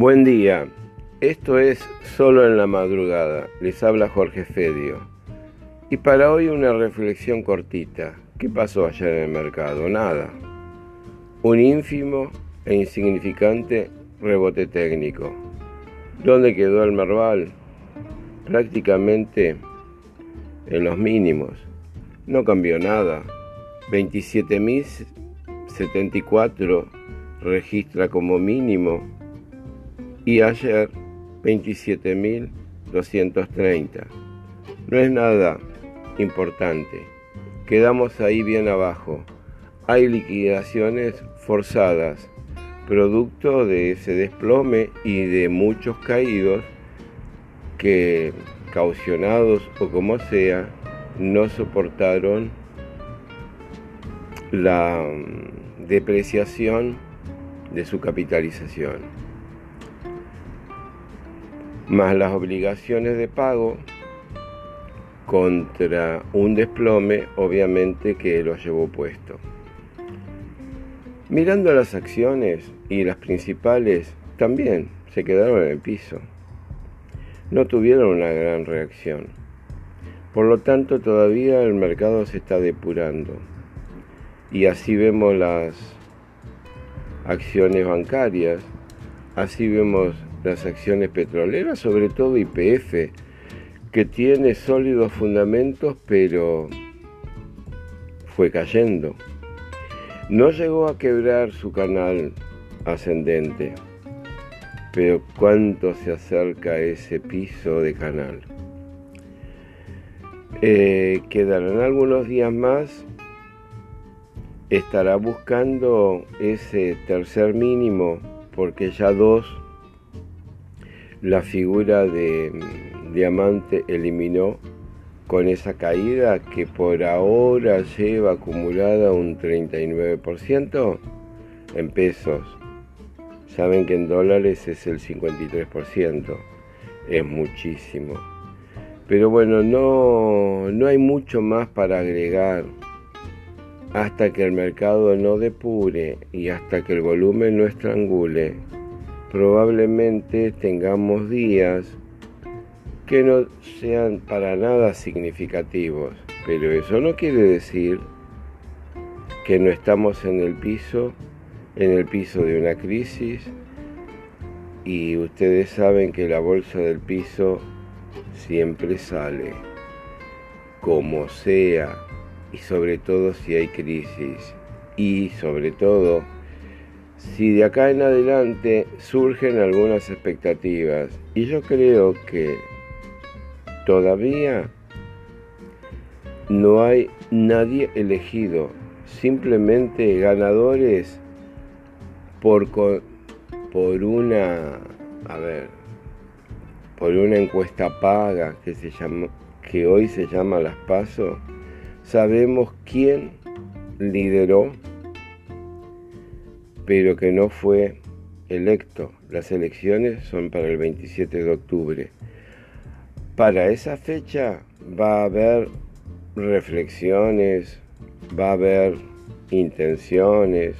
Buen día, esto es Solo en la Madrugada, les habla Jorge Fedio. Y para hoy una reflexión cortita. ¿Qué pasó ayer en el mercado? Nada. Un ínfimo e insignificante rebote técnico. ¿Dónde quedó el Merval? Prácticamente en los mínimos. No cambió nada. 27.074 registra como mínimo y ayer 27.230. No es nada importante. Quedamos ahí bien abajo. Hay liquidaciones forzadas, producto de ese desplome y de muchos caídos que, caucionados o como sea, no soportaron la mm, depreciación de su capitalización más las obligaciones de pago contra un desplome obviamente que lo llevó puesto. Mirando las acciones y las principales también se quedaron en el piso. No tuvieron una gran reacción. Por lo tanto, todavía el mercado se está depurando. Y así vemos las acciones bancarias, así vemos las acciones petroleras, sobre todo IPF, que tiene sólidos fundamentos, pero fue cayendo. No llegó a quebrar su canal ascendente, pero cuánto se acerca ese piso de canal. Eh, quedarán algunos días más, estará buscando ese tercer mínimo, porque ya dos la figura de mm, Diamante eliminó con esa caída que por ahora lleva acumulada un 39% en pesos. Saben que en dólares es el 53%, es muchísimo. Pero bueno, no, no hay mucho más para agregar hasta que el mercado no depure y hasta que el volumen no estrangule probablemente tengamos días que no sean para nada significativos, pero eso no quiere decir que no estamos en el piso, en el piso de una crisis y ustedes saben que la bolsa del piso siempre sale, como sea, y sobre todo si hay crisis, y sobre todo si de acá en adelante surgen algunas expectativas y yo creo que todavía no hay nadie elegido, simplemente ganadores por, por una, a ver, por una encuesta paga que, se que hoy se llama Las Paso, sabemos quién lideró pero que no fue electo. Las elecciones son para el 27 de octubre. Para esa fecha va a haber reflexiones, va a haber intenciones,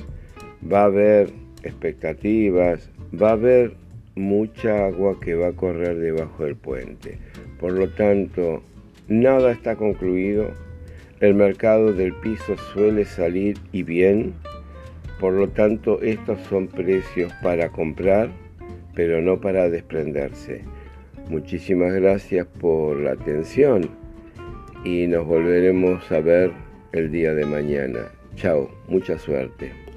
va a haber expectativas, va a haber mucha agua que va a correr debajo del puente. Por lo tanto, nada está concluido. El mercado del piso suele salir y bien por lo tanto, estos son precios para comprar, pero no para desprenderse. Muchísimas gracias por la atención y nos volveremos a ver el día de mañana. Chao, mucha suerte.